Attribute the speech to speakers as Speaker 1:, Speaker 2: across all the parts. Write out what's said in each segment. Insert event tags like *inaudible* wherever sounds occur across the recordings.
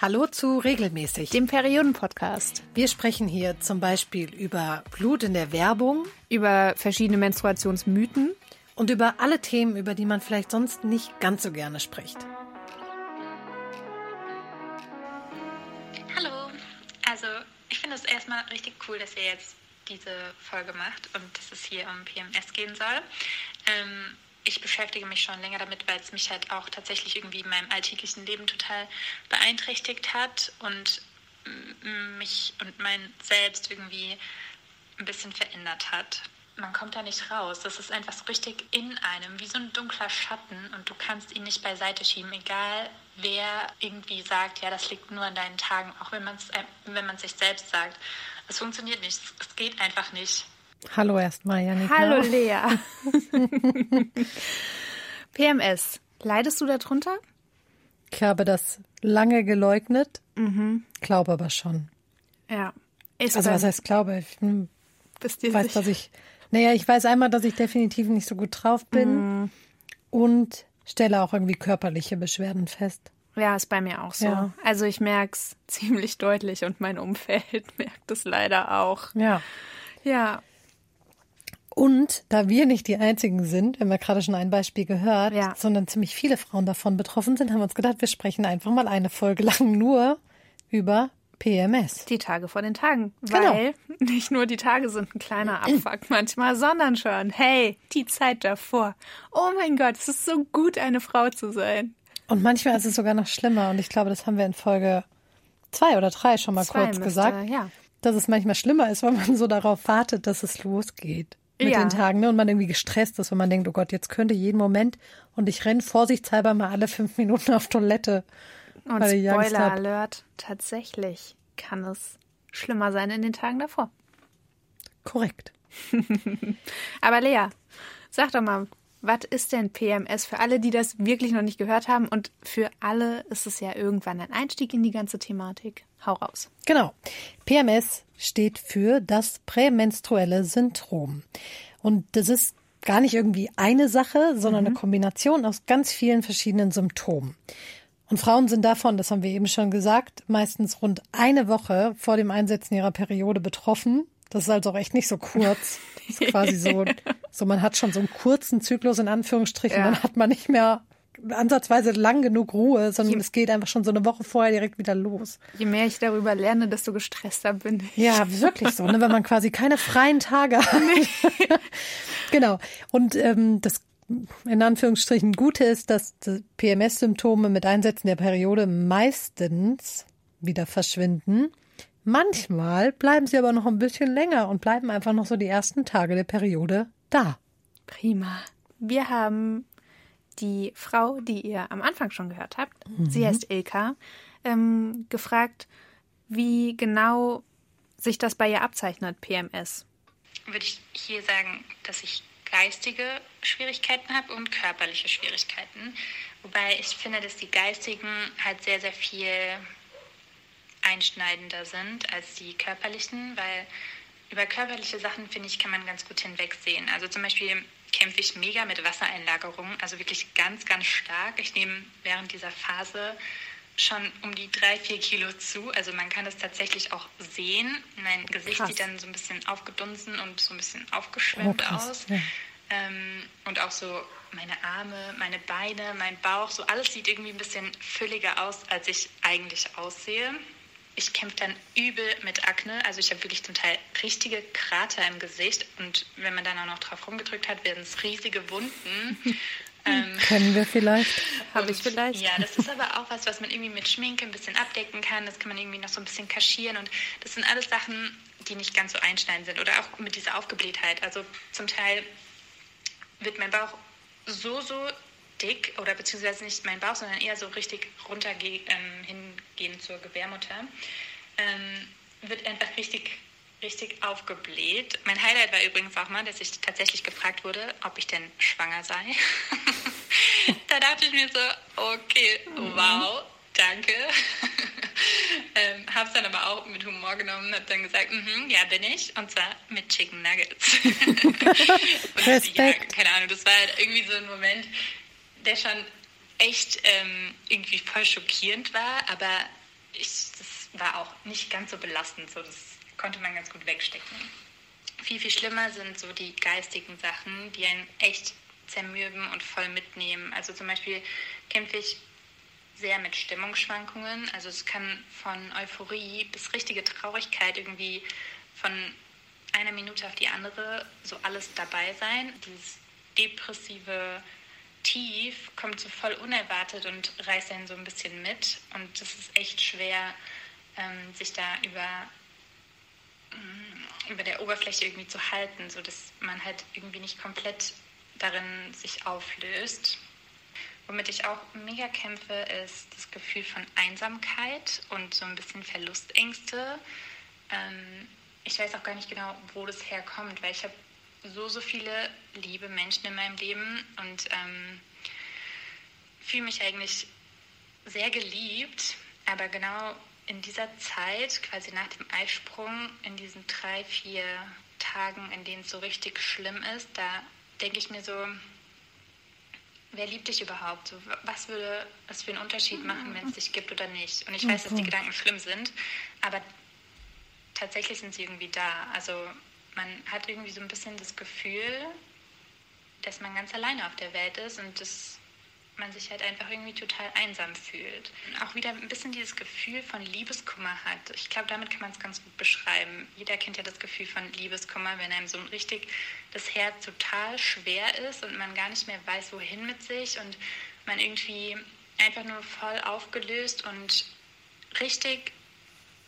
Speaker 1: Hallo zu Regelmäßig,
Speaker 2: dem Perioden-Podcast.
Speaker 1: Wir sprechen hier zum Beispiel über Blut in der Werbung,
Speaker 2: über verschiedene Menstruationsmythen
Speaker 1: und über alle Themen, über die man vielleicht sonst nicht ganz so gerne spricht.
Speaker 3: Hallo, also ich finde es erstmal richtig cool, dass ihr jetzt diese Folge macht und dass es hier um PMS gehen soll. Ähm, ich beschäftige mich schon länger damit, weil es mich halt auch tatsächlich irgendwie in meinem alltäglichen Leben total beeinträchtigt hat und mich und mein Selbst irgendwie ein bisschen verändert hat. Man kommt da nicht raus. Das ist einfach so richtig in einem, wie so ein dunkler Schatten und du kannst ihn nicht beiseite schieben, egal wer irgendwie sagt, ja, das liegt nur an deinen Tagen, auch wenn man es wenn man sich selbst sagt. Es funktioniert nicht. Es geht einfach nicht.
Speaker 1: Hallo erstmal, Janika.
Speaker 2: Hallo Lea. *laughs* PMS. Leidest du darunter?
Speaker 1: Ich habe das lange geleugnet, mhm. glaube aber schon.
Speaker 2: Ja.
Speaker 1: Ist also was heißt glaube? Ich hm, weiß, sicher? dass ich. Naja, ich weiß einmal, dass ich definitiv nicht so gut drauf bin mhm. und stelle auch irgendwie körperliche Beschwerden fest.
Speaker 2: Ja, ist bei mir auch so. Ja. Also ich merke es ziemlich deutlich und mein Umfeld *laughs* merkt es leider auch.
Speaker 1: Ja.
Speaker 2: Ja.
Speaker 1: Und da wir nicht die einzigen sind, wir haben ja gerade schon ein Beispiel gehört, ja. sondern ziemlich viele Frauen davon betroffen sind, haben wir uns gedacht, wir sprechen einfach mal eine Folge lang nur über PMS.
Speaker 2: Die Tage vor den Tagen. Genau. Weil nicht nur die Tage sind ein kleiner *clears throat* Abfuck manchmal, sondern schon, hey, die Zeit davor. Oh mein Gott, es ist so gut, eine Frau zu sein.
Speaker 1: Und manchmal ist es sogar noch schlimmer. Und ich glaube, das haben wir in Folge zwei oder drei schon mal zwei kurz müsste, gesagt.
Speaker 2: Ja.
Speaker 1: Dass es manchmal schlimmer ist, weil man so darauf wartet, dass es losgeht mit ja. den Tagen ne? und man irgendwie gestresst ist, wenn man denkt, oh Gott, jetzt könnte jeden Moment und ich renne vorsichtshalber mal alle fünf Minuten auf Toilette.
Speaker 2: Und Spoiler Alert, tatsächlich kann es schlimmer sein in den Tagen davor.
Speaker 1: Korrekt. *laughs*
Speaker 2: Aber Lea, sag doch mal, was ist denn PMS für alle, die das wirklich noch nicht gehört haben? Und für alle ist es ja irgendwann ein Einstieg in die ganze Thematik. Hau raus.
Speaker 1: Genau. PMS steht für das prämenstruelle Syndrom. Und das ist gar nicht irgendwie eine Sache, sondern mhm. eine Kombination aus ganz vielen verschiedenen Symptomen. Und Frauen sind davon, das haben wir eben schon gesagt, meistens rund eine Woche vor dem Einsetzen ihrer Periode betroffen. Das ist also auch echt nicht so kurz. Das ist quasi so, *laughs* so man hat schon so einen kurzen Zyklus in Anführungsstrichen, ja. dann hat man nicht mehr ansatzweise lang genug Ruhe, sondern je, es geht einfach schon so eine Woche vorher direkt wieder los.
Speaker 2: Je mehr ich darüber lerne, desto gestresster bin ich.
Speaker 1: Ja, wirklich so, ne? wenn man quasi keine freien Tage hat. Nee. *laughs* genau. Und ähm, das in Anführungsstrichen Gute ist, dass PMS-Symptome mit Einsetzen der Periode meistens wieder verschwinden. Manchmal bleiben sie aber noch ein bisschen länger und bleiben einfach noch so die ersten Tage der Periode da.
Speaker 2: Prima. Wir haben die Frau, die ihr am Anfang schon gehört habt, mhm. sie heißt Ilka, ähm, gefragt, wie genau sich das bei ihr abzeichnet, PMS.
Speaker 3: Würde ich hier sagen, dass ich geistige Schwierigkeiten habe und körperliche Schwierigkeiten. Wobei ich finde, dass die geistigen halt sehr, sehr viel einschneidender sind als die körperlichen, weil über körperliche Sachen, finde ich, kann man ganz gut hinwegsehen. Also zum Beispiel kämpfe ich mega mit Wassereinlagerung, also wirklich ganz, ganz stark. Ich nehme während dieser Phase schon um die drei, vier Kilo zu. Also man kann es tatsächlich auch sehen. Mein Gesicht krass. sieht dann so ein bisschen aufgedunsen und so ein bisschen aufgeschwemmt oh, aus. Ja. Ähm, und auch so meine Arme, meine Beine, mein Bauch, so alles sieht irgendwie ein bisschen fülliger aus, als ich eigentlich aussehe. Ich kämpfe dann übel mit Akne. Also ich habe wirklich zum Teil richtige Krater im Gesicht. Und wenn man dann auch noch drauf rumgedrückt hat, werden es riesige Wunden. *laughs*
Speaker 1: ähm, Können wir vielleicht?
Speaker 2: Habe ich vielleicht.
Speaker 3: Ja, das ist aber auch was, was man irgendwie mit Schminke ein bisschen abdecken kann. Das kann man irgendwie noch so ein bisschen kaschieren. Und das sind alles Sachen, die nicht ganz so einschneidend sind. Oder auch mit dieser Aufgeblähtheit. Also zum Teil wird mein Bauch so, so dick, oder beziehungsweise nicht mein Bauch, sondern eher so richtig runter ähm, hingehen zur Gebärmutter, ähm, wird einfach richtig, richtig aufgebläht. Mein Highlight war übrigens auch mal, dass ich tatsächlich gefragt wurde, ob ich denn schwanger sei. *laughs* da dachte ich mir so, okay, mhm. wow, danke. *laughs* ähm, habe es dann aber auch mit Humor genommen und habe dann gesagt, mm ja, bin ich. Und zwar mit Chicken Nuggets. *laughs* und ja, keine Ahnung, das war halt irgendwie so ein Moment, der schon echt ähm, irgendwie voll schockierend war, aber ich, das war auch nicht ganz so belastend. So, das konnte man ganz gut wegstecken. Viel, viel schlimmer sind so die geistigen Sachen, die einen echt zermürben und voll mitnehmen. Also zum Beispiel kämpfe ich sehr mit Stimmungsschwankungen. Also es kann von Euphorie bis richtige Traurigkeit irgendwie von einer Minute auf die andere so alles dabei sein. Dieses depressive Tief kommt so voll unerwartet und reißt einen so ein bisschen mit. Und das ist echt schwer, ähm, sich da über, mm, über der Oberfläche irgendwie zu halten, sodass man halt irgendwie nicht komplett darin sich auflöst. Womit ich auch mega kämpfe, ist das Gefühl von Einsamkeit und so ein bisschen Verlustängste. Ähm, ich weiß auch gar nicht genau, wo das herkommt, weil ich habe so, so viele liebe Menschen in meinem Leben und ähm, fühle mich eigentlich sehr geliebt, aber genau in dieser Zeit, quasi nach dem Eisprung, in diesen drei, vier Tagen, in denen es so richtig schlimm ist, da denke ich mir so, wer liebt dich überhaupt? Was würde es für einen Unterschied machen, wenn es dich gibt oder nicht? Und ich weiß, dass die Gedanken schlimm sind, aber tatsächlich sind sie irgendwie da. Also man hat irgendwie so ein bisschen das Gefühl, dass man ganz alleine auf der Welt ist und dass man sich halt einfach irgendwie total einsam fühlt. Auch wieder ein bisschen dieses Gefühl von Liebeskummer hat. Ich glaube, damit kann man es ganz gut beschreiben. Jeder kennt ja das Gefühl von Liebeskummer, wenn einem so richtig das Herz total schwer ist und man gar nicht mehr weiß, wohin mit sich und man irgendwie einfach nur voll aufgelöst und richtig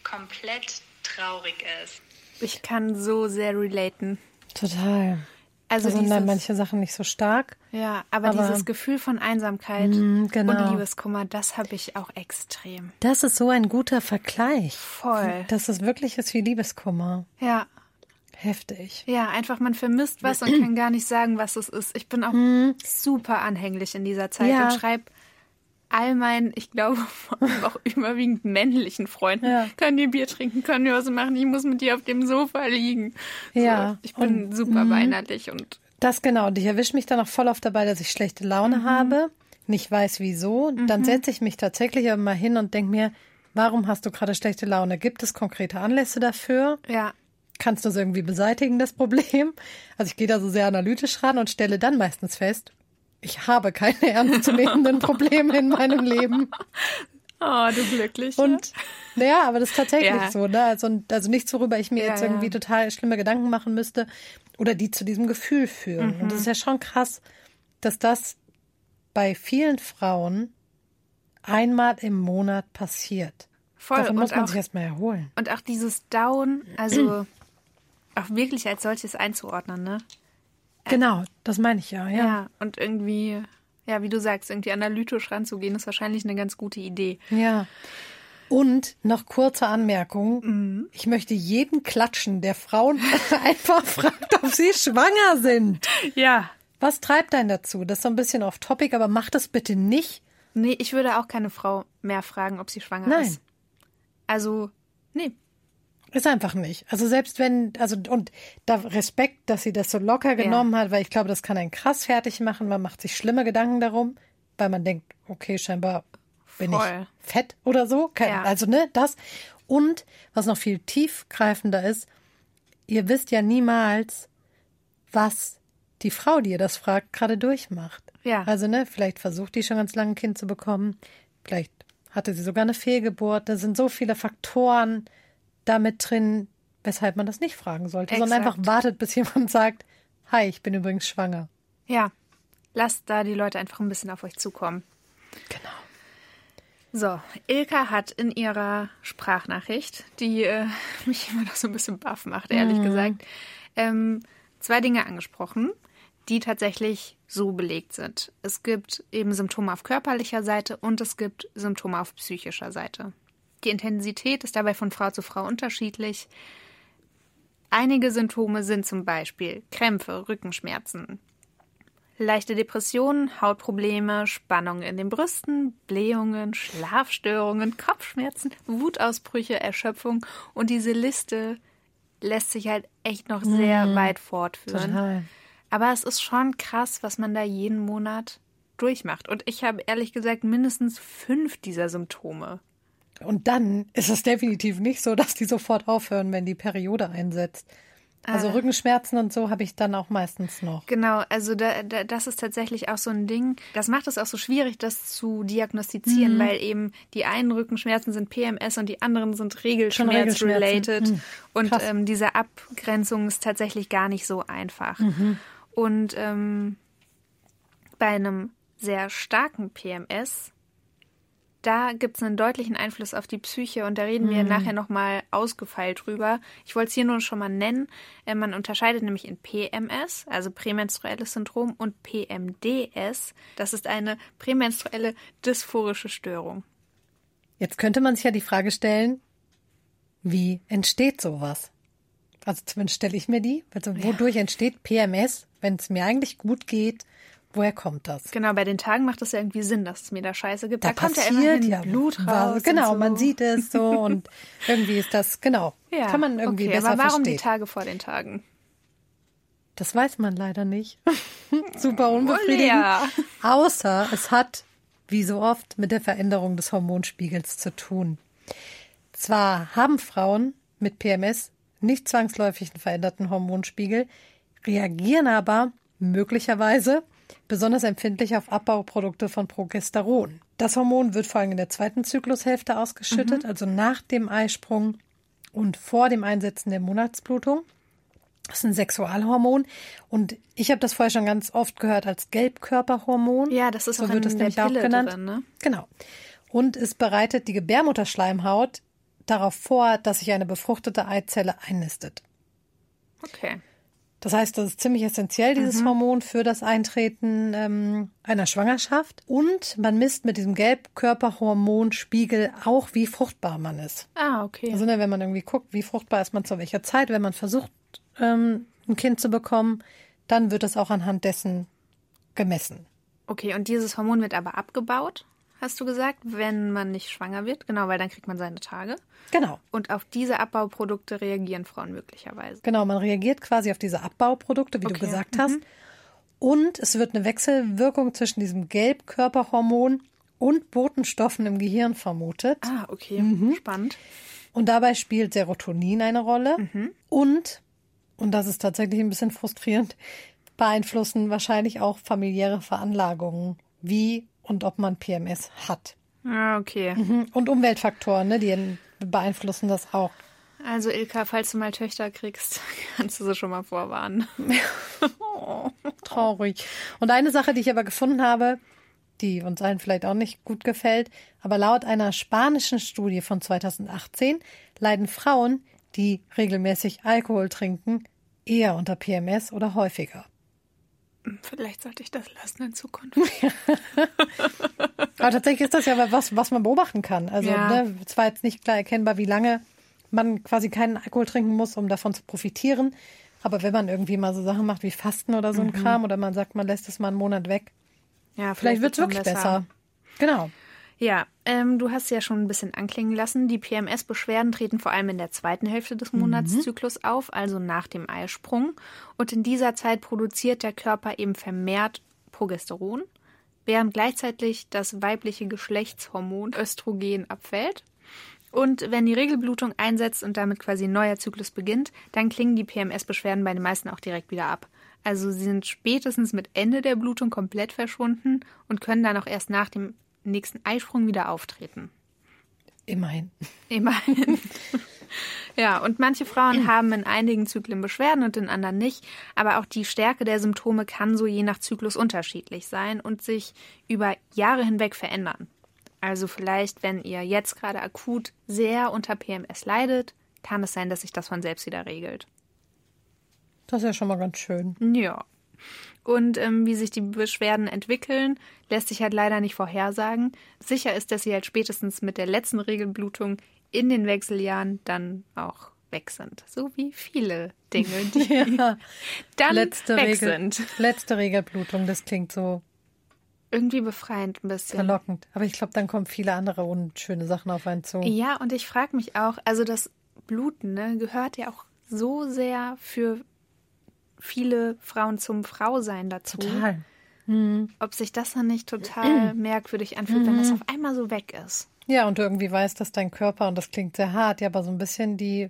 Speaker 3: komplett traurig ist.
Speaker 2: Ich kann so sehr relaten.
Speaker 1: Total. Also da sind dann manche Sachen nicht so stark.
Speaker 2: Ja, aber, aber dieses Gefühl von Einsamkeit mm, genau. und Liebeskummer, das habe ich auch extrem.
Speaker 1: Das ist so ein guter Vergleich.
Speaker 2: Voll.
Speaker 1: Das ist wirklich ist wie Liebeskummer.
Speaker 2: Ja.
Speaker 1: Heftig.
Speaker 2: Ja, einfach man vermisst was und *clears throat* kann gar nicht sagen, was es ist. Ich bin auch mm. super anhänglich in dieser Zeit ja. und schreibe all meinen, ich glaube, *laughs* auch überwiegend männlichen Freunden, ja. können die Bier trinken, können die was machen, ich muss mit dir auf dem Sofa liegen.
Speaker 1: Ja.
Speaker 2: ich bin und, super mh. weinerlich und.
Speaker 1: Das genau. Und ich erwische mich dann auch voll oft dabei, dass ich schlechte Laune mhm. habe, nicht weiß wieso. Mhm. Dann setze ich mich tatsächlich aber mal hin und denke mir, warum hast du gerade schlechte Laune? Gibt es konkrete Anlässe dafür?
Speaker 2: Ja.
Speaker 1: Kannst du es irgendwie beseitigen, das Problem? Also ich gehe da so sehr analytisch ran und stelle dann meistens fest, ich habe keine ernstzunehmenden *laughs* Probleme in meinem Leben.
Speaker 2: Oh, du glücklich.
Speaker 1: Und naja, aber das ist tatsächlich ja. so, ne? Also, also nichts, worüber ich mir ja, jetzt irgendwie ja. total schlimme Gedanken machen müsste oder die zu diesem Gefühl führen. Mhm. Und das ist ja schon krass, dass das bei vielen Frauen einmal im Monat passiert. Voll. Davon muss man auch, sich erstmal erholen.
Speaker 2: Und auch dieses Down, also *clears throat* auch wirklich als solches einzuordnen, ne?
Speaker 1: Genau, das meine ich ja, ja.
Speaker 2: Ja, und irgendwie, ja, wie du sagst, irgendwie analytisch ranzugehen, ist wahrscheinlich eine ganz gute Idee.
Speaker 1: Ja. Und noch kurze Anmerkung. Mhm. Ich möchte jeden klatschen, der Frauen *laughs* einfach fragt, ob sie schwanger sind.
Speaker 2: Ja.
Speaker 1: Was treibt einen dazu? Das ist so ein bisschen off topic, aber mach das bitte nicht.
Speaker 2: Nee, ich würde auch keine Frau mehr fragen, ob sie schwanger
Speaker 1: Nein.
Speaker 2: ist. Also, nee,
Speaker 1: ist einfach nicht. Also selbst wenn, also und da Respekt, dass sie das so locker genommen ja. hat, weil ich glaube, das kann einen krass fertig machen. Man macht sich schlimme Gedanken darum, weil man denkt, okay, scheinbar bin Voll. ich fett oder so. Kein, ja. Also ne, das. Und was noch viel tiefgreifender ist, ihr wisst ja niemals, was die Frau, die ihr das fragt, gerade durchmacht.
Speaker 2: Ja.
Speaker 1: Also ne, vielleicht versucht die schon ganz lange ein Kind zu bekommen. Vielleicht hatte sie sogar eine Fehlgeburt. Da sind so viele Faktoren damit drin, weshalb man das nicht fragen sollte, Exakt. sondern einfach wartet, bis jemand *laughs* sagt, hi, ich bin übrigens schwanger.
Speaker 2: Ja, lasst da die Leute einfach ein bisschen auf euch zukommen.
Speaker 1: Genau.
Speaker 2: So, Ilka hat in ihrer Sprachnachricht, die äh, *laughs* mich immer noch so ein bisschen baff macht, ehrlich mhm. gesagt, ähm, zwei Dinge angesprochen, die tatsächlich so belegt sind. Es gibt eben Symptome auf körperlicher Seite und es gibt Symptome auf psychischer Seite. Die Intensität ist dabei von Frau zu Frau unterschiedlich. Einige Symptome sind zum Beispiel Krämpfe, Rückenschmerzen, leichte Depressionen, Hautprobleme, Spannungen in den Brüsten, Blähungen, Schlafstörungen, Kopfschmerzen, Wutausbrüche, Erschöpfung und diese Liste lässt sich halt echt noch sehr mhm. weit fortführen.
Speaker 1: Total.
Speaker 2: Aber es ist schon krass, was man da jeden Monat durchmacht. Und ich habe ehrlich gesagt mindestens fünf dieser Symptome.
Speaker 1: Und dann ist es definitiv nicht so, dass die sofort aufhören, wenn die Periode einsetzt. Also
Speaker 2: Ah.
Speaker 1: Rückenschmerzen und so habe ich dann auch meistens noch.
Speaker 2: Genau, also da, da, das ist tatsächlich auch so ein Ding. Das macht es auch so schwierig, das zu diagnostizieren, weil eben die einen Rückenschmerzen sind PMS und die anderen sind. Regelschmerz-related.
Speaker 1: Hm,
Speaker 2: Und ähm, diese Abgrenzung ist tatsächlich gar nicht so einfach. Und ähm, bei einem sehr starken PMS, da gibt es einen deutlichen Einfluss auf die Psyche und da reden wir nachher nochmal ausgefeilt drüber. Ich wollte es hier nur schon mal nennen. Äh, Man unterscheidet nämlich in PMS, also prämenstruelles Syndrom, und PMDS. Das ist eine prämenstruelle dysphorische Störung.
Speaker 1: Jetzt könnte man sich ja die Frage stellen, wie entsteht sowas? Also zumindest stelle ich mir die. Also wodurch entsteht PMS, wenn es mir eigentlich gut geht? Woher kommt das?
Speaker 2: Genau, bei den Tagen macht das ja irgendwie Sinn, dass es mir da scheiße gibt. Da,
Speaker 1: Da
Speaker 2: kommt ja immerhin
Speaker 1: ja
Speaker 2: Blut raus.
Speaker 1: Genau,
Speaker 2: so.
Speaker 1: man sieht es so *laughs* und irgendwie ist das, genau,
Speaker 2: Ja,
Speaker 1: kann man irgendwie
Speaker 2: okay,
Speaker 1: besser
Speaker 2: aber warum
Speaker 1: verstehen.
Speaker 2: die Tage vor den Tagen?
Speaker 1: Das weiß man leider nicht. *laughs* Super unbefriedigend.
Speaker 2: Olea.
Speaker 1: Außer es hat, wie so oft, mit der Veränderung des Hormonspiegels zu tun. Zwar haben Frauen mit PMS nicht zwangsläufig einen veränderten Hormonspiegel, reagieren aber möglicherweise besonders empfindlich auf Abbauprodukte von Progesteron. Das Hormon wird vor allem in der zweiten Zyklushälfte ausgeschüttet, also nach dem Eisprung und vor dem Einsetzen der Monatsblutung. Das ist ein Sexualhormon und ich habe das vorher schon ganz oft gehört als Gelbkörperhormon.
Speaker 2: Ja, das ist
Speaker 1: so
Speaker 2: auch
Speaker 1: wird es
Speaker 2: der
Speaker 1: nämlich auch genannt.
Speaker 2: drin, ne?
Speaker 1: Genau. Und es bereitet die Gebärmutterschleimhaut darauf vor, dass sich eine befruchtete Eizelle einnistet.
Speaker 2: Okay.
Speaker 1: Das heißt, das ist ziemlich essentiell, dieses Hormon für das Eintreten ähm, einer Schwangerschaft. Und man misst mit diesem Gelbkörperhormonspiegel auch, wie fruchtbar man ist.
Speaker 2: Ah, okay.
Speaker 1: Also ne, wenn man irgendwie guckt, wie fruchtbar ist man zu welcher Zeit, wenn man versucht, ähm, ein Kind zu bekommen, dann wird es auch anhand dessen gemessen.
Speaker 2: Okay, und dieses Hormon wird aber abgebaut, hast du gesagt, wenn man nicht schwanger wird. Genau, weil dann kriegt man seine Tage.
Speaker 1: Genau.
Speaker 2: Und auf diese Abbauprodukte reagieren Frauen möglicherweise.
Speaker 1: Genau, man reagiert quasi auf diese Abbauprodukte, wie du
Speaker 2: Okay,
Speaker 1: gesagt hast. Und es wird eine Wechselwirkung zwischen diesem Gelbkörperhormon und Botenstoffen im Gehirn vermutet.
Speaker 2: Ah, okay. Spannend.
Speaker 1: Und dabei spielt Serotonin eine Rolle. Und, und das ist tatsächlich ein bisschen frustrierend, beeinflussen wahrscheinlich auch familiäre Veranlagungen, wie und ob man PMS hat.
Speaker 2: Ah, okay.
Speaker 1: Und Umweltfaktoren, ne, die beeinflussen das auch.
Speaker 2: Also Ilka, falls du mal Töchter kriegst, *laughs* kannst du sie schon mal vorwarnen. *laughs*
Speaker 1: Traurig. Und eine Sache, die ich aber gefunden habe, die uns allen vielleicht auch nicht gut gefällt, aber laut einer spanischen Studie von 2018 leiden Frauen, die regelmäßig Alkohol trinken, eher unter PMS oder häufiger.
Speaker 2: Vielleicht sollte ich das lassen in Zukunft. *laughs*
Speaker 1: Aber tatsächlich ist das ja was, was man beobachten kann. Also
Speaker 2: Ja.
Speaker 1: ne, es war jetzt nicht klar erkennbar, wie lange man quasi keinen Alkohol trinken muss, um davon zu profitieren. Aber wenn man irgendwie mal so Sachen macht wie Fasten oder so ein Kram oder man sagt, man lässt es mal einen Monat weg,
Speaker 2: Ja,
Speaker 1: vielleicht wird es wirklich
Speaker 2: dann
Speaker 1: besser. Genau.
Speaker 2: Ja, ähm, du hast ja schon ein bisschen anklingen lassen. Die PMS-Beschwerden treten vor allem in der zweiten Hälfte des Monatszyklus auf, also nach dem Eisprung. Und in dieser Zeit produziert der Körper eben vermehrt Progesteron, während gleichzeitig das weibliche Geschlechtshormon Östrogen abfällt. Und wenn die Regelblutung einsetzt und damit quasi ein neuer Zyklus beginnt, dann klingen die PMS-Beschwerden bei den meisten auch direkt wieder ab. Also sie sind spätestens mit Ende der Blutung komplett verschwunden und können dann auch erst nach dem nächsten Eisprung wieder auftreten.
Speaker 1: Immerhin.
Speaker 2: Immerhin. *laughs* ja, und manche Frauen haben in einigen Zyklen Beschwerden und in anderen nicht. Aber auch die Stärke der Symptome kann so je nach Zyklus unterschiedlich sein und sich über Jahre hinweg verändern. Also vielleicht, wenn ihr jetzt gerade akut sehr unter PMS leidet, kann es sein, dass sich das von selbst wieder regelt.
Speaker 1: Das ist ja schon mal ganz schön.
Speaker 2: Ja. Und ähm, wie sich die Beschwerden entwickeln, lässt sich halt leider nicht vorhersagen. Sicher ist, dass sie halt spätestens mit der letzten Regelblutung in den Wechseljahren dann auch weg sind. So wie viele Dinge, *laughs* die
Speaker 1: Ja.
Speaker 2: dann
Speaker 1: Letzte,
Speaker 2: weg
Speaker 1: Regel,
Speaker 2: sind.
Speaker 1: letzte Regelblutung, das klingt so
Speaker 2: Irgendwie befreiend ein bisschen.
Speaker 1: verlockend. Aber ich glaube, dann kommen viele andere unschöne Sachen auf einen zu.
Speaker 2: Ja, und ich frage mich auch, also das Bluten ne, gehört ja auch so sehr für viele Frauen zum Frausein dazu.
Speaker 1: Total.
Speaker 2: ob sich das dann nicht total merkwürdig anfühlt, wenn das auf einmal so weg ist.
Speaker 1: Ja, und du irgendwie weißt, dass dein Körper, und das klingt sehr hart, ja, aber so ein bisschen die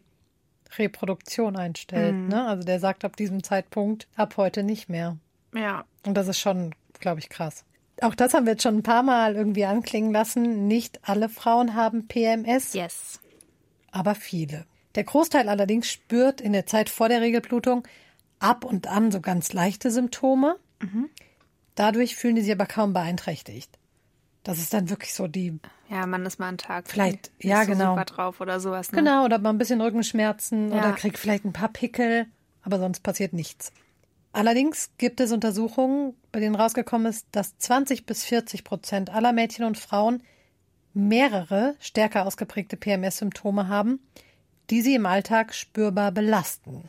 Speaker 1: Reproduktion einstellt. Ne? Also der sagt ab diesem Zeitpunkt, ab heute nicht mehr.
Speaker 2: Ja.
Speaker 1: Und das ist schon, glaube ich, krass. Auch das haben wir jetzt schon ein paar Mal irgendwie anklingen lassen. Nicht alle Frauen haben PMS,
Speaker 2: Yes.
Speaker 1: aber viele. Der Großteil allerdings spürt in der Zeit vor der Regelblutung ab und an so ganz leichte Symptome. Dadurch fühlen die sich aber kaum beeinträchtigt. Das ist dann wirklich so die,
Speaker 2: Ja, man ist mal einen Tag
Speaker 1: Vielleicht, ja,
Speaker 2: so
Speaker 1: genau.
Speaker 2: super drauf oder sowas. Ne?
Speaker 1: genau, oder mal ein bisschen Rückenschmerzen
Speaker 2: Ja.
Speaker 1: oder kriegt vielleicht ein paar Pickel, aber sonst passiert nichts. Allerdings gibt es Untersuchungen, bei denen rausgekommen ist, dass 20 bis 40 Prozent aller Mädchen und Frauen mehrere stärker ausgeprägte PMS-Symptome haben, die sie im Alltag spürbar belasten.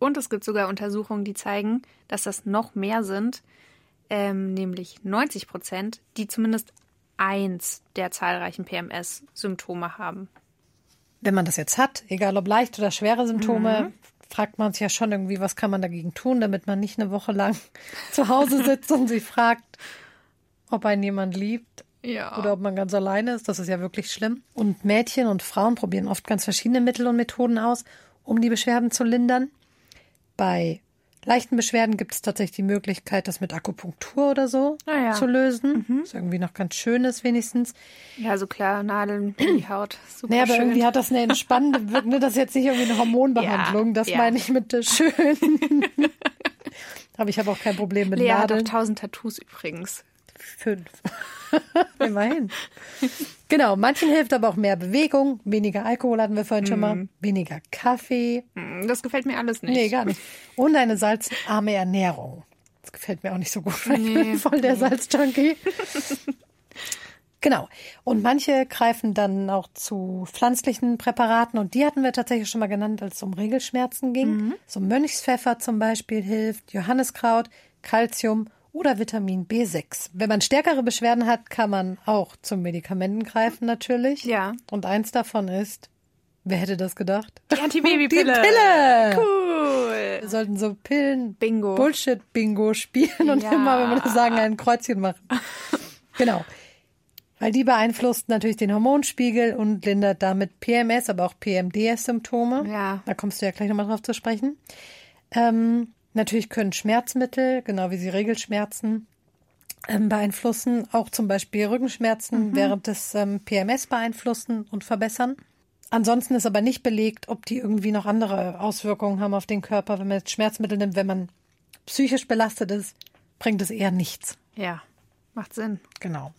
Speaker 2: Und es gibt sogar Untersuchungen, die zeigen, dass das noch mehr sind, ähm, nämlich 90 Prozent, die zumindest eins der zahlreichen PMS-Symptome haben.
Speaker 1: Wenn man das jetzt hat, egal ob leicht oder schwere Symptome, fragt man sich ja schon irgendwie, was kann man dagegen tun, damit man nicht eine Woche lang *laughs* zu Hause sitzt und sich fragt, ob einen jemand liebt
Speaker 2: Ja.
Speaker 1: oder ob man ganz alleine ist. Das ist ja wirklich schlimm. Und Mädchen und Frauen probieren oft ganz verschiedene Mittel und Methoden aus, um die Beschwerden zu lindern. Bei leichten Beschwerden gibt es tatsächlich die Möglichkeit, das mit Akupunktur oder so
Speaker 2: Ah ja.
Speaker 1: zu lösen. Was irgendwie noch ganz schön ist wenigstens.
Speaker 2: Ja, so klar, Nadeln in die Haut. *clears throat* Super
Speaker 1: Nee, aber
Speaker 2: schön.
Speaker 1: irgendwie hat das eine entspannende *laughs* Wirkung. ne? Das ist jetzt nicht irgendwie eine Hormonbehandlung.
Speaker 2: Ja,
Speaker 1: das
Speaker 2: ja.
Speaker 1: meine ich mit äh, schön. *laughs* *laughs* aber ich habe auch kein Problem mit
Speaker 2: Lea hat auch
Speaker 1: Nadeln.
Speaker 2: tausend Tattoos übrigens.
Speaker 1: Fünf. *laughs* Immerhin. Genau, manchen hilft aber auch mehr Bewegung, weniger Alkohol hatten wir vorhin schon mal, weniger Kaffee.
Speaker 2: Hm, Das gefällt mir alles nicht.
Speaker 1: Nee, gar nicht. Und eine salzarme Ernährung. Das gefällt mir auch nicht so gut, weil ich
Speaker 2: Nee,
Speaker 1: bin voll der Salzjunkie. *laughs* genau. Und manche greifen dann auch zu pflanzlichen Präparaten und die hatten wir tatsächlich schon mal genannt, als es um Regelschmerzen ging. So Mönchspfeffer zum Beispiel hilft, Johanniskraut, Calcium oder Vitamin B6. Wenn man stärkere Beschwerden hat, kann man auch zu Medikamenten greifen natürlich.
Speaker 2: Ja.
Speaker 1: Und eins davon ist, wer hätte das gedacht?
Speaker 2: Die Antibabypille.
Speaker 1: Die Pille!
Speaker 2: Cool.
Speaker 1: Wir sollten so Pillen
Speaker 2: Bingo.
Speaker 1: Bullshit-Bingo spielen und
Speaker 2: Ja.
Speaker 1: immer, wenn wir das sagen, ein Kreuzchen machen. *laughs* genau. Weil die beeinflusst natürlich den Hormonspiegel und lindert damit PMS, aber auch PMDS-Symptome.
Speaker 2: Ja.
Speaker 1: Da kommst du ja gleich nochmal drauf zu sprechen. Ähm, natürlich können Schmerzmittel, genau wie sie Regelschmerzen, ähm, beeinflussen. Auch zum Beispiel Rückenschmerzen während des ähm, PMS beeinflussen und verbessern. Ansonsten ist aber nicht belegt, ob die irgendwie noch andere Auswirkungen haben auf den Körper. Wenn man jetzt Schmerzmittel nimmt, wenn man psychisch belastet ist, bringt es eher nichts.
Speaker 2: Ja, macht Sinn.
Speaker 1: Genau.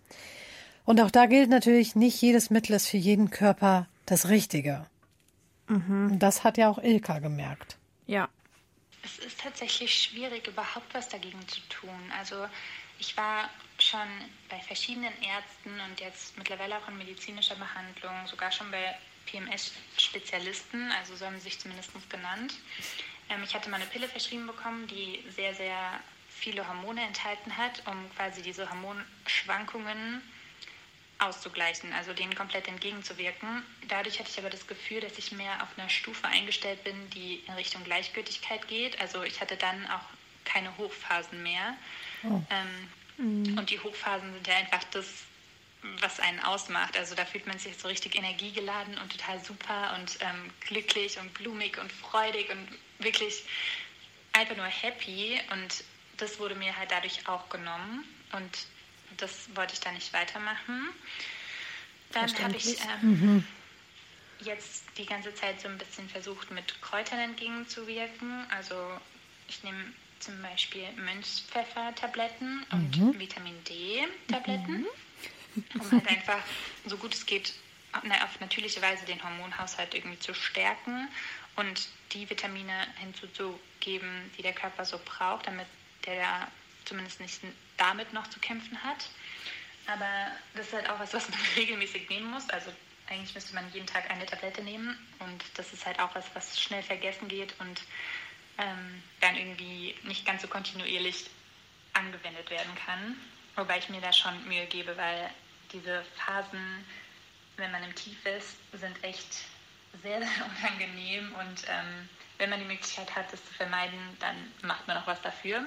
Speaker 1: Und auch da gilt natürlich, nicht jedes Mittel ist für jeden Körper das Richtige. Und das hat ja auch Ilka gemerkt.
Speaker 2: Ja.
Speaker 3: Es ist tatsächlich schwierig, überhaupt was dagegen zu tun. Also ich war schon bei verschiedenen Ärzten und jetzt mittlerweile auch in medizinischer Behandlung, sogar schon bei PMS-Spezialisten, also so haben sie sich zumindest genannt. Ähm, ich hatte mal eine Pille verschrieben bekommen, die sehr, sehr viele Hormone enthalten hat, um quasi diese Hormonschwankungen auszugleichen, also denen komplett entgegenzuwirken. Dadurch hatte ich aber das Gefühl, dass ich mehr auf einer Stufe eingestellt bin, die in Richtung Gleichgültigkeit geht. Also ich hatte dann auch keine Hochphasen mehr. Ähm, Und die Hochphasen sind ja einfach das, was einen ausmacht. Also da fühlt man sich so richtig energiegeladen und total super und ähm, glücklich und blumig und freudig und wirklich einfach nur happy. Und das wurde mir halt dadurch auch genommen. Und das wollte ich dann nicht weitermachen. Dann habe ich ähm, jetzt die ganze Zeit so ein bisschen versucht, mit Kräutern entgegenzuwirken. Also ich nehme zum Beispiel Mönchspfeffer-Tabletten und Vitamin D-Tabletten, um halt einfach so gut es geht auf natürliche Weise den Hormonhaushalt irgendwie zu stärken und die Vitamine hinzuzugeben, die der Körper so braucht, damit der da zumindest nicht damit noch zu kämpfen hat. Aber das ist halt auch was, was man *laughs* regelmäßig nehmen muss. Also eigentlich müsste man jeden Tag eine Tablette nehmen und das ist halt auch was, was schnell vergessen geht und ähm, dann irgendwie nicht ganz so kontinuierlich angewendet werden kann. Wobei ich mir da schon Mühe gebe, weil diese Phasen, wenn man im Tief ist, sind echt sehr, *laughs* sehr unangenehm und ähm, wenn man die Möglichkeit hat, das zu vermeiden, dann macht man auch was dafür.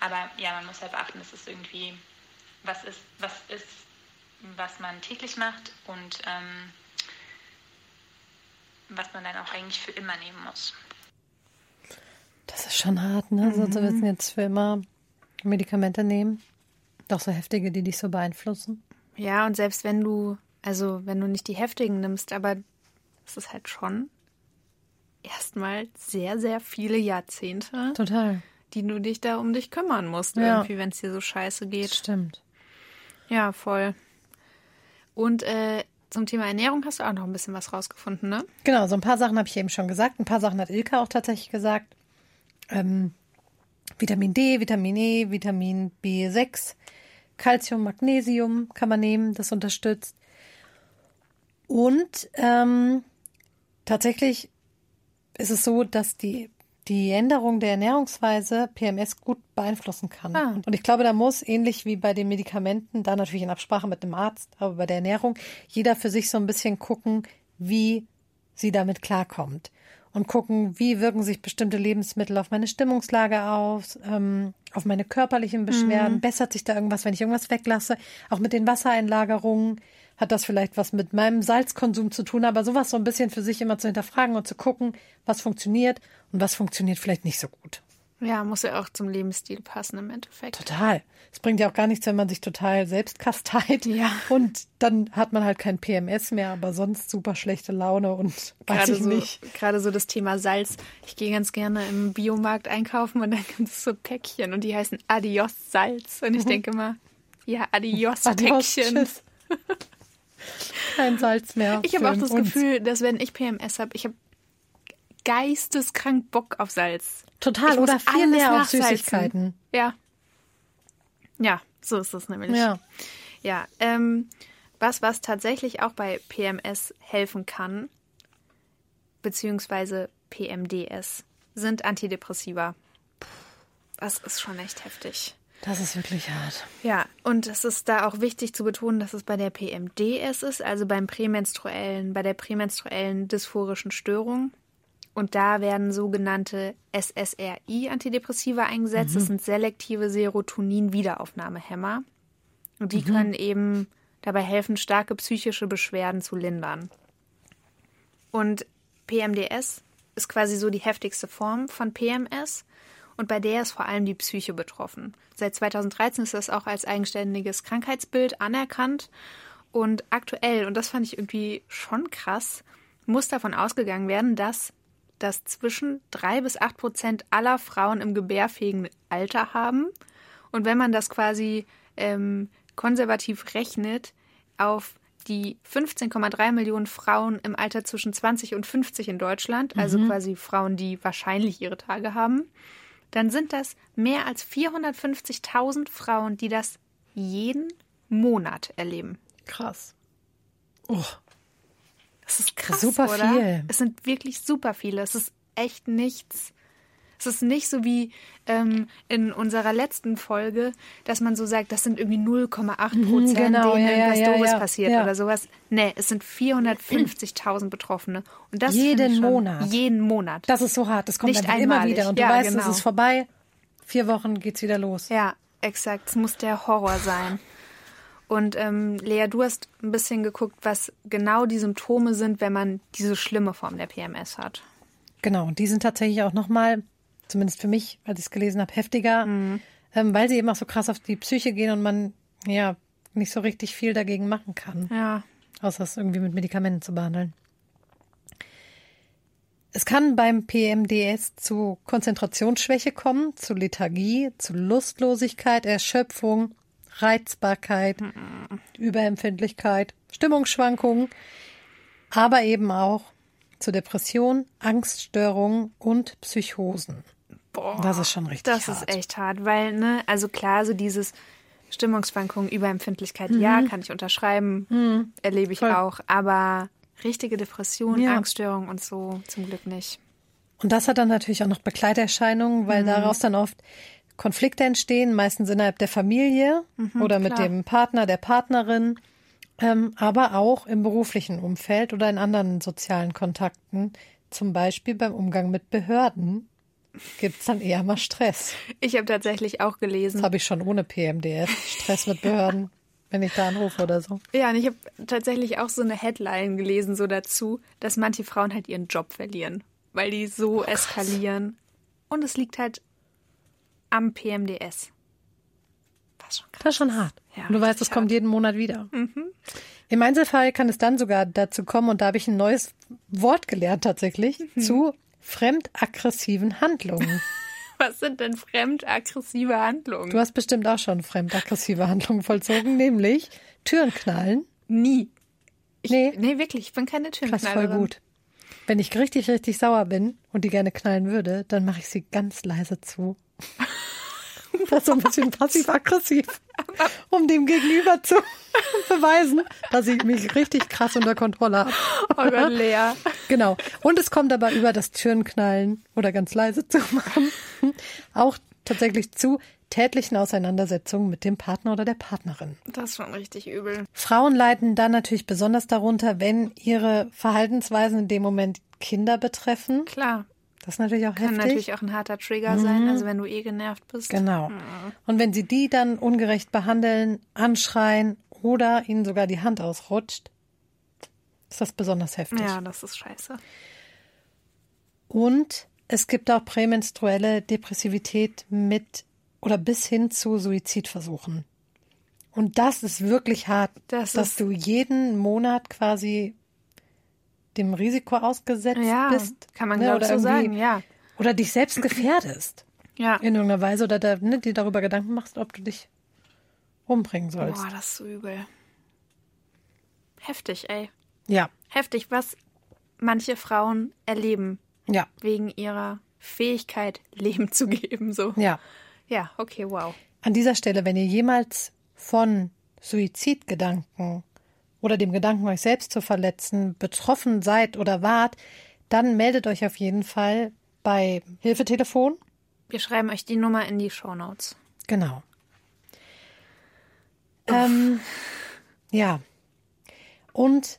Speaker 3: Aber ja, man muss halt beachten, dass es irgendwie was ist, was ist, was man täglich macht und ähm, was man dann auch eigentlich für immer nehmen muss.
Speaker 1: Das ist schon hart, ne? Mhm. So zu jetzt für immer Medikamente nehmen. Doch so heftige, die dich so beeinflussen.
Speaker 2: Ja, und selbst wenn du, also wenn du nicht die heftigen nimmst, aber es ist halt schon erstmal sehr, sehr viele Jahrzehnte.
Speaker 1: Total.
Speaker 2: Die du dich da um dich kümmern musst, ja. irgendwie, wenn es dir so scheiße geht.
Speaker 1: Stimmt.
Speaker 2: Ja, voll. Und äh, zum Thema Ernährung hast du auch noch ein bisschen was rausgefunden, ne?
Speaker 1: Genau, so ein paar Sachen habe ich eben schon gesagt. Ein paar Sachen hat Ilka auch tatsächlich gesagt. Ähm, Vitamin D, Vitamin E, Vitamin B6, Calcium, Magnesium kann man nehmen, das unterstützt. Und ähm, tatsächlich ist es so, dass die, die Änderung der Ernährungsweise PMS gut beeinflussen kann. Ah. Und ich glaube, da muss, ähnlich wie bei den Medikamenten, da natürlich in Absprache mit einem Arzt, aber bei der Ernährung, jeder für sich so ein bisschen gucken, wie sie damit klarkommt und gucken, wie wirken sich bestimmte Lebensmittel auf meine Stimmungslage aus, ähm, auf meine körperlichen Beschwerden. Mhm. Bessert sich da irgendwas, wenn ich irgendwas weglasse? Auch mit den Wassereinlagerungen hat das vielleicht was mit meinem Salzkonsum zu tun, aber sowas so ein bisschen für sich immer zu hinterfragen und zu gucken, was funktioniert und was funktioniert vielleicht nicht so gut.
Speaker 2: Ja, muss ja auch zum Lebensstil passen im Endeffekt.
Speaker 1: Total. Es bringt ja auch gar nichts, wenn man sich total selbst kasteit. Ja. Und dann hat man halt kein PMS mehr, aber sonst super schlechte Laune und weiß gerade ich
Speaker 2: so,
Speaker 1: nicht.
Speaker 2: Gerade so das Thema Salz. Ich gehe ganz gerne im Biomarkt einkaufen und dann gibt es so Päckchen und die heißen Adios Salz. Und ich mhm. denke mal, ja, Adios, Adios Päckchen. *laughs*
Speaker 1: Kein Salz mehr.
Speaker 2: Ich habe auch das uns. Gefühl, dass wenn ich PMS habe, ich habe geisteskrank Bock auf Salz.
Speaker 1: Total, oder viel mehr auf Süßigkeiten.
Speaker 2: Ja. Ja, so ist es nämlich. Ja. Ja, ähm, was, was tatsächlich auch bei PMS helfen kann, beziehungsweise PMDS, sind Antidepressiva. Das ist schon echt heftig.
Speaker 1: Das ist wirklich hart.
Speaker 2: Ja, und es ist da auch wichtig zu betonen, dass es bei der PMDS ist, also beim prämenstruellen, bei der prämenstruellen dysphorischen Störung. Und da werden sogenannte SSRI-Antidepressiva eingesetzt. Mhm. Das sind selektive Serotonin-Wiederaufnahmehämmer. Und die mhm. können eben dabei helfen, starke psychische Beschwerden zu lindern. Und PMDS ist quasi so die heftigste Form von PMS. Und bei der ist vor allem die Psyche betroffen. Seit 2013 ist das auch als eigenständiges Krankheitsbild anerkannt. Und aktuell, und das fand ich irgendwie schon krass, muss davon ausgegangen werden, dass dass zwischen drei bis acht Prozent aller Frauen im gebärfähigen Alter haben. Und wenn man das quasi ähm, konservativ rechnet auf die 15,3 Millionen Frauen im Alter zwischen 20 und 50 in Deutschland, also mhm. quasi Frauen, die wahrscheinlich ihre Tage haben, dann sind das mehr als 450.000 Frauen, die das jeden Monat erleben.
Speaker 1: Krass. Oh.
Speaker 2: Das ist krass, super oder? viel. Es sind wirklich super viele. Es ist echt nichts. Es ist nicht so wie ähm, in unserer letzten Folge, dass man so sagt, das sind irgendwie 0,8 mhm, Prozent, genau, denen ja, irgendwas ja, Doofes ja, passiert oder sowas. Nee, es sind 450.000 Betroffene. Und das
Speaker 1: jeden Monat.
Speaker 2: Jeden Monat.
Speaker 1: Das ist so hart. Das kommt nicht einfach immer wieder. Und du weißt, genau. es ist vorbei. Vier Wochen geht's wieder los.
Speaker 2: Ja, exakt. Es muss der Horror sein. Und ähm, Lea, du hast ein bisschen geguckt, was genau die Symptome sind, wenn man diese schlimme Form der PMS hat.
Speaker 1: Genau, und die sind tatsächlich auch nochmal, zumindest für mich, als ich es gelesen habe, heftiger, mhm. ähm, weil sie eben auch so krass auf die Psyche gehen und man ja nicht so richtig viel dagegen machen kann.
Speaker 2: Ja.
Speaker 1: Außer es irgendwie mit Medikamenten zu behandeln. Es kann beim PMDS zu Konzentrationsschwäche kommen, zu Lethargie, zu Lustlosigkeit, Erschöpfung, Reizbarkeit, mhm. Überempfindlichkeit, Stimmungsschwankungen, aber eben auch zu Depression, Angststörungen und Psychosen.
Speaker 2: Boah,
Speaker 1: das ist schon richtig
Speaker 2: das hart. Das ist echt hart, weil, ne, also klar, so dieses Stimmungsschwankungen, Überempfindlichkeit, mhm. ja, kann ich unterschreiben, mhm. erlebe ich Voll. auch, aber richtige Depression, ja. Angststörung und so zum Glück nicht.
Speaker 1: Und das hat dann natürlich auch noch Begleiterscheinungen, weil mhm. daraus dann oft Konflikte entstehen, meistens innerhalb der Familie mhm, oder mit klar. dem Partner, der Partnerin, ähm, aber auch im beruflichen Umfeld oder in anderen sozialen Kontakten, zum Beispiel beim Umgang mit Behörden gibt es dann eher mal Stress.
Speaker 2: Ich habe tatsächlich auch gelesen.
Speaker 1: Das habe ich schon ohne PMDS. Stress mit Behörden, wenn ich da anrufe oder so.
Speaker 2: Ja, und ich habe tatsächlich auch so eine Headline gelesen, so dazu, dass manche Frauen halt ihren Job verlieren, weil die so oh, eskalieren. Und es liegt halt am PMDS.
Speaker 1: Das ist schon hart. Ja, du weißt, es kommt jeden Monat wieder. Mhm. Im Einzelfall kann es dann sogar dazu kommen, und da habe ich ein neues Wort gelernt tatsächlich, mhm. zu fremdaggressiven Handlungen. *laughs*
Speaker 2: Was sind denn fremdaggressive Handlungen?
Speaker 1: Du hast bestimmt auch schon fremdaggressive Handlungen vollzogen, nämlich Türen knallen.
Speaker 2: Nie.
Speaker 1: Ich, nee.
Speaker 2: Nee, wirklich, ich bin keine Türenknallerin.
Speaker 1: Krass, voll gut. Wenn ich richtig, richtig sauer bin und die gerne knallen würde, dann mache ich sie ganz leise zu. *laughs* *laughs* Das ist so ein bisschen passiv-aggressiv, um dem Gegenüber zu *laughs* beweisen, dass ich mich richtig krass unter Kontrolle habe.
Speaker 2: Oh Gott, Lea.
Speaker 1: Genau. Und es kommt aber über das Türenknallen oder ganz leise zu machen *laughs* auch tatsächlich zu tätlichen Auseinandersetzungen mit dem Partner oder der Partnerin.
Speaker 2: Das ist schon richtig übel.
Speaker 1: Frauen leiden dann natürlich besonders darunter, wenn ihre Verhaltensweisen in dem Moment Kinder betreffen.
Speaker 2: Klar.
Speaker 1: Das ist natürlich auch
Speaker 2: Kann
Speaker 1: heftig.
Speaker 2: natürlich auch ein harter Trigger mhm. sein, also wenn du eh genervt bist.
Speaker 1: Genau. Mhm. Und wenn sie die dann ungerecht behandeln, anschreien oder ihnen sogar die Hand ausrutscht, ist das besonders heftig.
Speaker 2: Ja, das ist scheiße.
Speaker 1: Und es gibt auch prämenstruelle Depressivität mit oder bis hin zu Suizidversuchen. Und das ist wirklich hart, das dass du jeden Monat quasi dem Risiko ausgesetzt
Speaker 2: ja,
Speaker 1: bist.
Speaker 2: Kann man ne, glaube so sagen, ja.
Speaker 1: Oder dich selbst gefährdest. *clears throat*
Speaker 2: Ja.
Speaker 1: In irgendeiner Weise oder da, ne, dir darüber Gedanken machst, ob du dich umbringen sollst.
Speaker 2: Boah, das ist so übel. Heftig, ey.
Speaker 1: Ja.
Speaker 2: Heftig, was manche Frauen erleben.
Speaker 1: Ja.
Speaker 2: Wegen ihrer Fähigkeit, *laughs* Leben zu geben, so.
Speaker 1: Ja.
Speaker 2: Ja, okay, wow.
Speaker 1: An dieser Stelle, wenn ihr jemals von Suizidgedanken oder dem Gedanken, euch selbst zu verletzen, betroffen seid oder wart, dann meldet euch auf jeden Fall bei Hilfetelefon.
Speaker 2: Wir schreiben euch die Nummer in die Show Notes.
Speaker 1: Genau. Ähm, ja. Und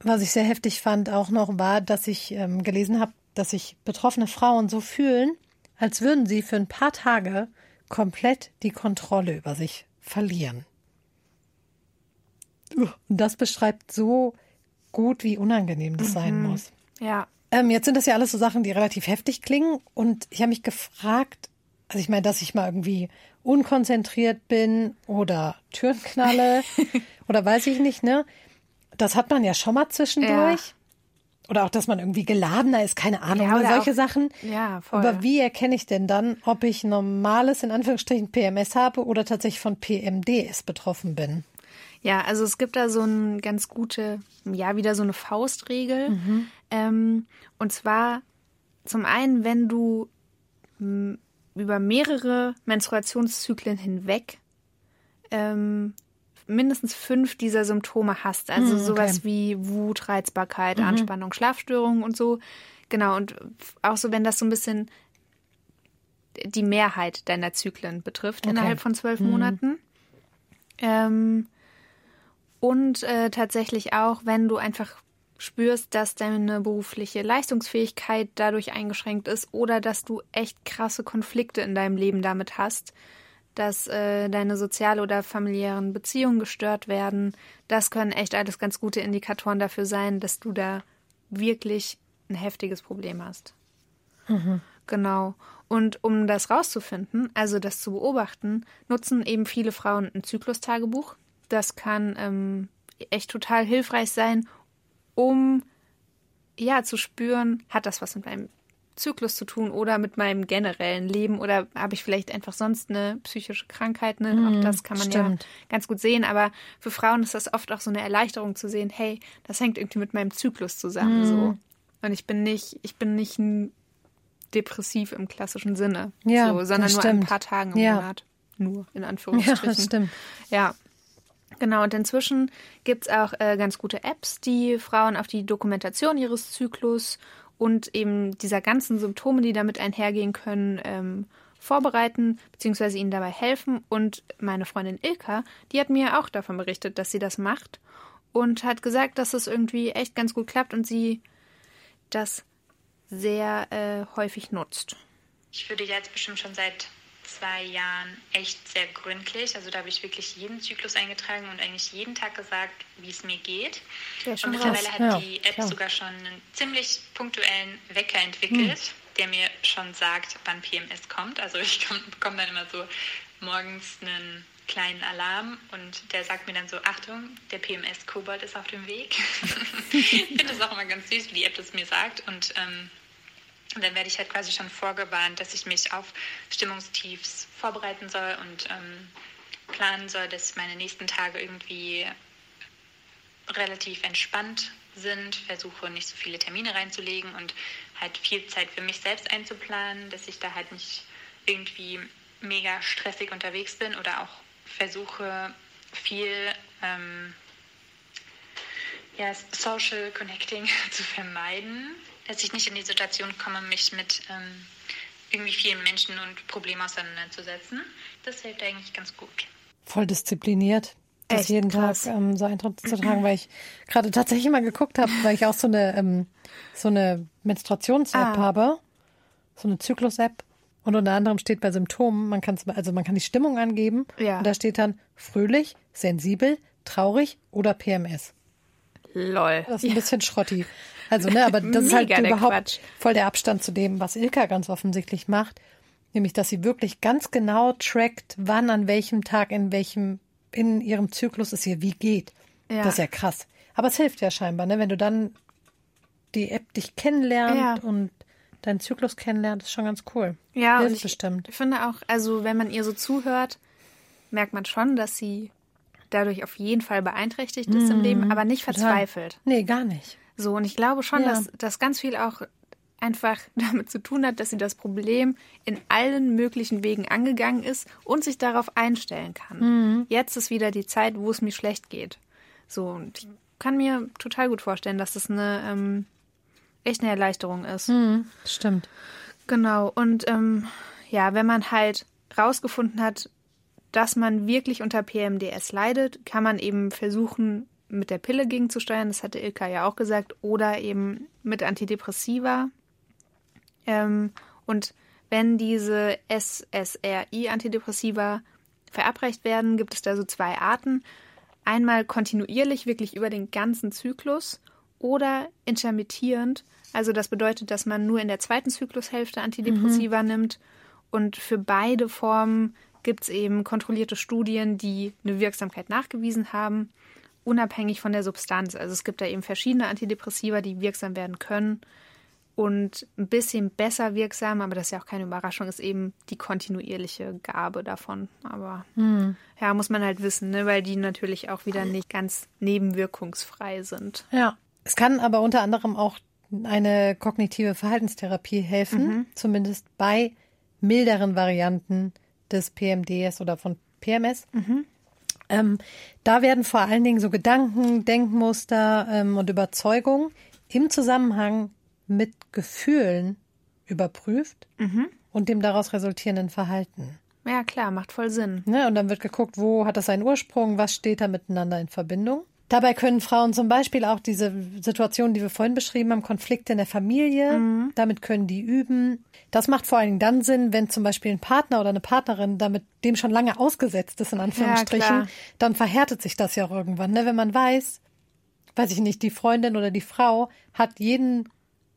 Speaker 1: was ich sehr heftig fand auch noch war, dass ich ähm, gelesen habe, dass sich betroffene Frauen so fühlen, als würden sie für ein paar Tage komplett die Kontrolle über sich verlieren. Und das beschreibt so gut, wie unangenehm das mhm. sein muss.
Speaker 2: Ja.
Speaker 1: Ähm, jetzt sind das ja alles so Sachen, die relativ heftig klingen. Und ich habe mich gefragt, also ich meine, dass ich mal irgendwie unkonzentriert bin oder Türen knalle *laughs* oder weiß ich nicht, ne? Das hat man ja schon mal zwischendurch. Ja. Oder auch, dass man irgendwie geladener ist, keine Ahnung, ja, oder solche
Speaker 2: auch,
Speaker 1: Sachen.
Speaker 2: Ja, voll.
Speaker 1: Aber wie erkenne ich denn dann, ob ich normales, in Anführungsstrichen, PMS habe oder tatsächlich von PMDS betroffen bin?
Speaker 2: Ja, also es gibt da so eine ganz gute, ja, wieder so eine Faustregel. Mhm. Ähm, und zwar zum einen, wenn du über mehrere Menstruationszyklen hinweg ähm, mindestens fünf dieser Symptome hast. Also mhm, okay. sowas wie Wut, Reizbarkeit, mhm. Anspannung, Schlafstörungen und so. Genau, und auch so, wenn das so ein bisschen die Mehrheit deiner Zyklen betrifft okay. innerhalb von zwölf mhm. Monaten. Ähm, und äh, tatsächlich auch, wenn du einfach spürst, dass deine berufliche Leistungsfähigkeit dadurch eingeschränkt ist oder dass du echt krasse Konflikte in deinem Leben damit hast, dass äh, deine soziale oder familiären Beziehungen gestört werden. Das können echt alles ganz gute Indikatoren dafür sein, dass du da wirklich ein heftiges Problem hast. Mhm. Genau. Und um das rauszufinden, also das zu beobachten, nutzen eben viele Frauen ein Zyklustagebuch. Das kann ähm, echt total hilfreich sein, um ja zu spüren, hat das was mit meinem Zyklus zu tun oder mit meinem generellen Leben oder habe ich vielleicht einfach sonst eine psychische Krankheit. Ne? Mm, auch das kann man stimmt. ja ganz gut sehen. Aber für Frauen ist das oft auch so eine Erleichterung zu sehen, hey, das hängt irgendwie mit meinem Zyklus zusammen. Mm. So. Und ich bin nicht, ich bin nicht depressiv im klassischen Sinne,
Speaker 1: ja,
Speaker 2: so, sondern nur ein paar Tagen im ja. Monat. Nur, in Anführungsstrichen. *laughs*
Speaker 1: Ja, das stimmt.
Speaker 2: Ja, Genau, und inzwischen gibt es auch äh, ganz gute Apps, die Frauen auf die Dokumentation ihres Zyklus und eben dieser ganzen Symptome, die damit einhergehen können, ähm, vorbereiten bzw. ihnen dabei helfen. Und meine Freundin Ilka, die hat mir auch davon berichtet, dass sie das macht und hat gesagt, dass es irgendwie echt ganz gut klappt und sie das sehr äh, häufig nutzt.
Speaker 3: ich würde jetzt bestimmt schon seit zwei Jahren echt sehr gründlich. Also da habe ich wirklich jeden Zyklus eingetragen und eigentlich jeden Tag gesagt, wie es mir geht.
Speaker 2: Ja,
Speaker 3: und mittlerweile raus. hat ja, die App klar. sogar schon einen ziemlich punktuellen Wecker entwickelt, hm. der mir schon sagt, wann PMS kommt. Also ich bekomme dann immer so morgens einen kleinen Alarm und der sagt mir dann so, Achtung, der PMS-Kobold ist auf dem Weg. *laughs* ich finde das auch immer ganz süß, wie die App das mir sagt und ähm, und dann werde ich halt quasi schon vorgewarnt, dass ich mich auf Stimmungstiefs vorbereiten soll und ähm, planen soll, dass meine nächsten Tage irgendwie relativ entspannt sind, versuche nicht so viele Termine reinzulegen und halt viel Zeit für mich selbst einzuplanen, dass ich da halt nicht irgendwie mega stressig unterwegs bin oder auch versuche viel ähm, ja, Social Connecting *laughs* zu vermeiden, dass ich nicht in die Situation komme, mich mit ähm, irgendwie vielen Menschen und Problemen auseinanderzusetzen. Das hilft eigentlich ganz gut.
Speaker 1: Voll diszipliniert, das Echt jeden krass. Tag ähm, so Eindruck zu tragen, weil ich gerade tatsächlich mal geguckt habe, weil ich auch so eine, ähm, so eine Menstruations-App ah. habe, so eine Zyklus-App. Und unter anderem steht bei Symptomen, man kann also man kann die Stimmung angeben ja. und da steht dann fröhlich, sensibel, traurig oder PMS.
Speaker 2: Lol.
Speaker 1: Das ist ein ja. bisschen schrotti. *laughs* Also, ne, aber das ist halt überhaupt Quatsch. voll der Abstand zu dem, was Ilka ganz offensichtlich macht. Nämlich, dass sie wirklich ganz genau trackt, wann an welchem Tag in welchem, in ihrem Zyklus es ihr wie geht. Ja. Das ist ja krass. Aber es hilft ja scheinbar, ne, wenn du dann die App dich kennenlernt ja. und deinen Zyklus kennenlernt, ist schon ganz cool.
Speaker 2: Ja, hilft ich bestimmt. Ich finde auch, also wenn man ihr so zuhört, merkt man schon, dass sie dadurch auf jeden Fall beeinträchtigt ist mhm. im Leben, aber nicht verzweifelt.
Speaker 1: Nee, gar nicht.
Speaker 2: So, und ich glaube schon, ja. dass das ganz viel auch einfach *laughs* damit zu tun hat, dass sie das Problem in allen möglichen Wegen angegangen ist und sich darauf einstellen kann. Mhm. Jetzt ist wieder die Zeit, wo es mir schlecht geht. So, und ich kann mir total gut vorstellen, dass das eine ähm, echt eine Erleichterung ist.
Speaker 1: Mhm, stimmt.
Speaker 2: Genau. Und ähm, ja, wenn man halt rausgefunden hat, dass man wirklich unter PMDS leidet, kann man eben versuchen, mit der Pille gegenzusteuern, das hatte Ilka ja auch gesagt, oder eben mit Antidepressiva. Ähm, und wenn diese SSRI-Antidepressiva verabreicht werden, gibt es da so zwei Arten. Einmal kontinuierlich, wirklich über den ganzen Zyklus oder intermittierend. Also das bedeutet, dass man nur in der zweiten Zyklushälfte Antidepressiva mhm. nimmt. Und für beide Formen gibt es eben kontrollierte Studien, die eine Wirksamkeit nachgewiesen haben unabhängig von der Substanz. Also es gibt da eben verschiedene Antidepressiva, die wirksam werden können. Und ein bisschen besser wirksam, aber das ist ja auch keine Überraschung, ist eben die kontinuierliche Gabe davon. Aber hm. ja, muss man halt wissen, ne? weil die natürlich auch wieder nicht ganz nebenwirkungsfrei sind.
Speaker 1: Ja. Es kann aber unter anderem auch eine kognitive Verhaltenstherapie helfen, mhm. zumindest bei milderen Varianten des PMDS oder von PMS. Mhm. Ähm, da werden vor allen Dingen so Gedanken, Denkmuster ähm, und Überzeugungen im Zusammenhang mit Gefühlen überprüft mhm. und dem daraus resultierenden Verhalten.
Speaker 2: Ja, klar, macht voll Sinn.
Speaker 1: Ne, und dann wird geguckt, wo hat das seinen Ursprung, was steht da miteinander in Verbindung. Dabei können Frauen zum Beispiel auch diese Situation, die wir vorhin beschrieben haben, Konflikte in der Familie, mhm. damit können die üben. Das macht vor allen Dingen dann Sinn, wenn zum Beispiel ein Partner oder eine Partnerin damit dem schon lange ausgesetzt ist, in Anführungsstrichen, ja, dann verhärtet sich das ja irgendwann. Ne? Wenn man weiß, weiß ich nicht, die Freundin oder die Frau hat jeden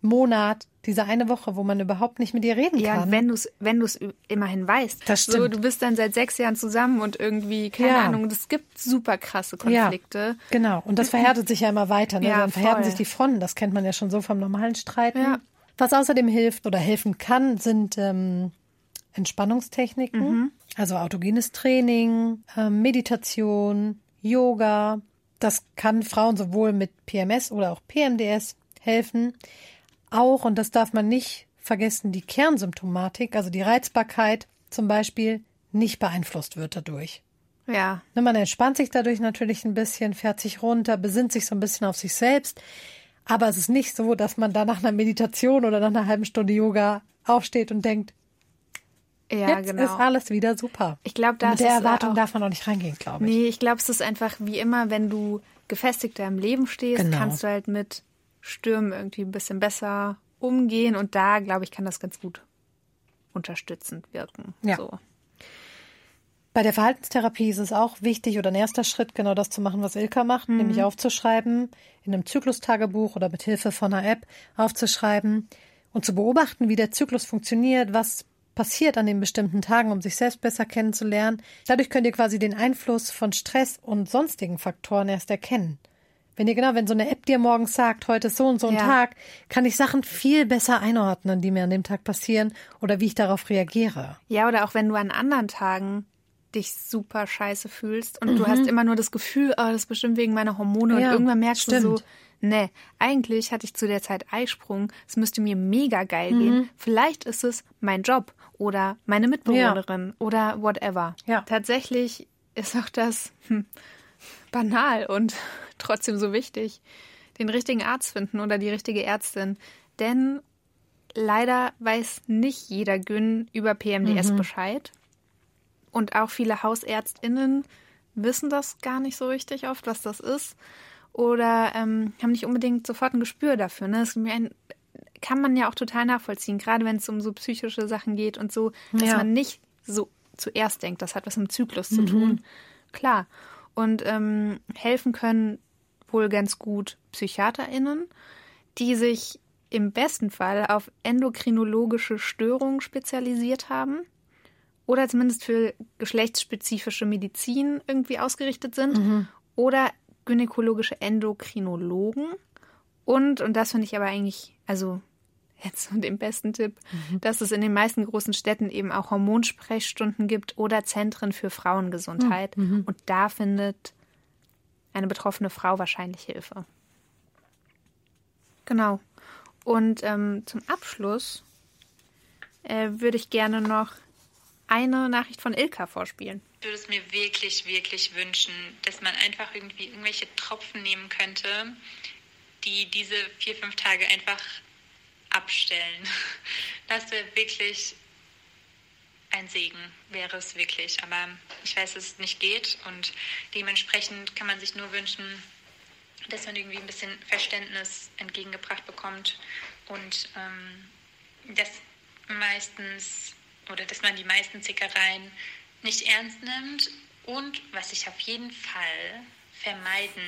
Speaker 1: Monat, diese eine Woche, wo man überhaupt nicht mit ihr reden
Speaker 2: ja,
Speaker 1: kann.
Speaker 2: Ja, wenn du es wenn du's immerhin weißt.
Speaker 1: Das stimmt.
Speaker 2: So, du bist dann seit sechs Jahren zusammen und irgendwie, keine ja. Ahnung, es gibt super krasse Konflikte. Ja,
Speaker 1: genau. Und das verhärtet sich ja immer weiter. Ne? Ja, dann verhärten voll. sich die Fronten. Das kennt man ja schon so vom normalen Streiten. Ja. Was außerdem hilft oder helfen kann, sind ähm, Entspannungstechniken. Mhm. Also autogenes Training, ähm, Meditation, Yoga. Das kann Frauen sowohl mit PMS oder auch PMDS helfen auch, und das darf man nicht vergessen, die Kernsymptomatik, also die Reizbarkeit zum Beispiel, nicht beeinflusst wird dadurch.
Speaker 2: Ja.
Speaker 1: Ne, man entspannt sich dadurch natürlich ein bisschen, fährt sich runter, besinnt sich so ein bisschen auf sich selbst. Aber es ist nicht so, dass man da nach einer Meditation oder nach einer halben Stunde Yoga aufsteht und denkt, ja, jetzt genau. ist alles wieder super.
Speaker 2: Ich glaube, da
Speaker 1: mit der Erwartung auch, darf man auch nicht reingehen, glaube
Speaker 2: ich. Nee, ich glaube, es ist einfach wie immer, wenn du gefestigter im Leben stehst, genau. kannst du halt mit Stürmen irgendwie ein bisschen besser umgehen und da, glaube ich, kann das ganz gut unterstützend wirken.
Speaker 1: Ja.
Speaker 2: So.
Speaker 1: Bei der Verhaltenstherapie ist es auch wichtig oder ein erster Schritt, genau das zu machen, was Ilka macht, nämlich aufzuschreiben, in einem Zyklustagebuch oder mit Hilfe von einer App aufzuschreiben und zu beobachten, wie der Zyklus funktioniert, was passiert an den bestimmten Tagen, um sich selbst besser kennenzulernen. Dadurch könnt ihr quasi den Einfluss von Stress und sonstigen Faktoren erst erkennen. Wenn ihr genau, wenn so eine App dir morgens sagt, heute ist so und so ein
Speaker 2: Ja.
Speaker 1: Tag, kann ich Sachen viel besser einordnen, die mir an dem Tag passieren oder wie ich darauf reagiere.
Speaker 2: Ja, oder auch wenn du an anderen Tagen dich super scheiße fühlst und du hast immer nur das Gefühl, oh, das ist bestimmt wegen meiner Hormone
Speaker 1: Ja,
Speaker 2: und irgendwann merkst du so,
Speaker 1: stimmt.
Speaker 2: nee, eigentlich hatte ich zu der Zeit Eisprung, es müsste mir mega geil gehen. Vielleicht ist es mein Job oder meine Mitbewohnerin oder whatever.
Speaker 1: Ja.
Speaker 2: Tatsächlich ist auch das hm, banal und *laughs* trotzdem so wichtig, den richtigen Arzt finden oder die richtige Ärztin. Denn leider weiß nicht jeder Gyn über PMDS Bescheid. Und auch viele HausärztInnen wissen das gar nicht so richtig oft, was das ist. Oder ähm, haben nicht unbedingt sofort ein Gespür dafür. Ne? Das kann man ja auch total nachvollziehen, gerade wenn es um so psychische Sachen geht und so, dass
Speaker 1: Ja.
Speaker 2: man nicht so zuerst denkt, das hat was mit dem Zyklus zu tun. Klar. Und ähm, helfen können wohl ganz gut PsychiaterInnen, die sich im besten Fall auf endokrinologische Störungen spezialisiert haben oder zumindest für geschlechtsspezifische Medizin irgendwie ausgerichtet sind oder gynäkologische Endokrinologen. Und, und das finde ich aber eigentlich, also jetzt so den besten Tipp, dass es in den meisten großen Städten eben auch Hormonsprechstunden gibt oder Zentren für Frauengesundheit und da findet eine betroffene Frau wahrscheinlich Hilfe. Genau. Und ähm, zum Abschluss äh, würde ich gerne noch eine Nachricht von Ilka vorspielen.
Speaker 3: Ich würde es mir wirklich, wirklich wünschen, dass man einfach irgendwie irgendwelche Tropfen nehmen könnte, die diese vier, fünf Tage einfach abstellen. *laughs* Das wäre wirklich ein Segen, wäre es wirklich. Aber ich weiß, dass es nicht geht und dementsprechend kann man sich nur wünschen, dass man irgendwie ein bisschen Verständnis entgegengebracht bekommt und ähm, dass meistens oder dass man die meisten Zickereien nicht ernst nimmt und was ich auf jeden Fall vermeiden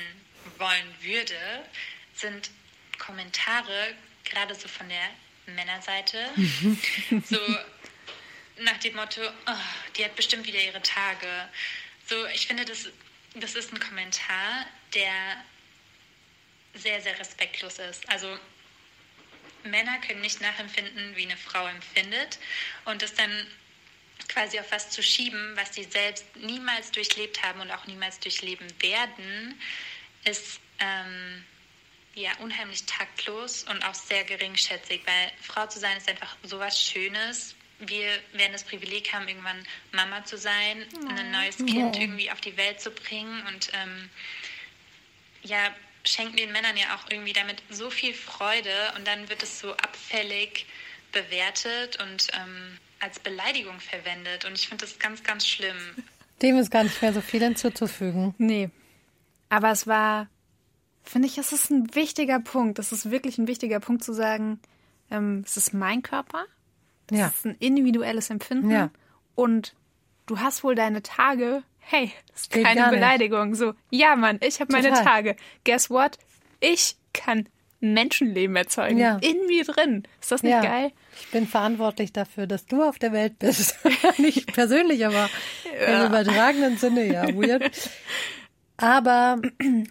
Speaker 3: wollen würde, sind Kommentare, gerade so von der Männerseite, *laughs* so nach dem Motto, oh, die hat bestimmt wieder ihre Tage. So, ich finde, das, das ist ein Kommentar, der sehr, sehr respektlos ist. Also Männer können nicht nachempfinden, wie eine Frau empfindet und das dann quasi auf was zu schieben, was sie selbst niemals durchlebt haben und auch niemals durchleben werden, ist ähm, ja unheimlich taktlos und auch sehr geringschätzig, weil Frau zu sein ist einfach sowas Schönes. Wir werden das Privileg haben, irgendwann Mama zu sein, ein neues Kind irgendwie auf die Welt zu bringen und ähm, ja, schenken den Männern ja auch irgendwie damit so viel Freude und dann wird es so abfällig bewertet und ähm, als Beleidigung verwendet. Und ich finde das ganz, ganz schlimm.
Speaker 1: Dem ist gar nicht mehr so viel hinzuzufügen.
Speaker 2: Nee. Aber es war, finde ich, es ist ein wichtiger Punkt. Es ist wirklich ein wichtiger Punkt zu sagen, ähm, es ist mein Körper. Das
Speaker 1: Ja.
Speaker 2: ist ein individuelles Empfinden.
Speaker 1: Ja.
Speaker 2: Und du hast wohl deine Tage. Hey, das ist keine
Speaker 1: nicht.
Speaker 2: Beleidigung. So, ja, Mann, ich habe meine. Tage. Guess what? Ich kann Menschenleben erzeugen.
Speaker 1: Ja.
Speaker 2: In mir drin. Ist das nicht
Speaker 1: ja.
Speaker 2: geil?
Speaker 1: Ich bin verantwortlich dafür, dass du auf der Welt bist. *laughs* nicht persönlich, aber im übertragenen Sinne, ja, weird. *laughs* Aber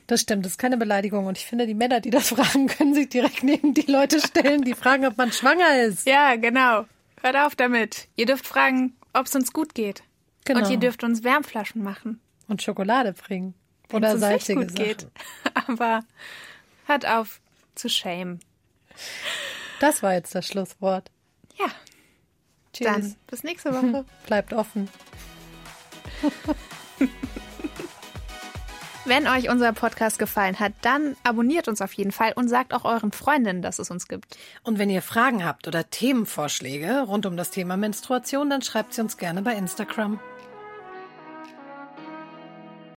Speaker 1: das stimmt, das ist keine Beleidigung. Und ich finde, die Männer, die das *laughs* fragen, können sich direkt neben die Leute stellen, die fragen, ob man schwanger ist.
Speaker 2: Ja, genau. Hört auf damit. Ihr dürft fragen, ob es uns gut geht.
Speaker 1: Genau.
Speaker 2: Und ihr dürft uns Wärmflaschen machen.
Speaker 1: Und Schokolade bringen.
Speaker 2: Wenn
Speaker 1: Oder
Speaker 2: uns nicht
Speaker 1: salzige
Speaker 2: gut
Speaker 1: Sachen.
Speaker 2: geht. *laughs* Aber hört auf zu shame.
Speaker 1: Das war jetzt das Schlusswort.
Speaker 2: Ja,
Speaker 1: Tschüss.
Speaker 2: dann bis nächste Woche. *laughs*
Speaker 1: Bleibt offen.
Speaker 2: Wenn euch unser Podcast gefallen hat, dann abonniert uns auf jeden Fall und sagt auch euren Freundinnen, dass es uns gibt.
Speaker 1: Und wenn ihr Fragen habt oder Themenvorschläge rund um das Thema Menstruation, dann schreibt sie uns gerne bei Instagram.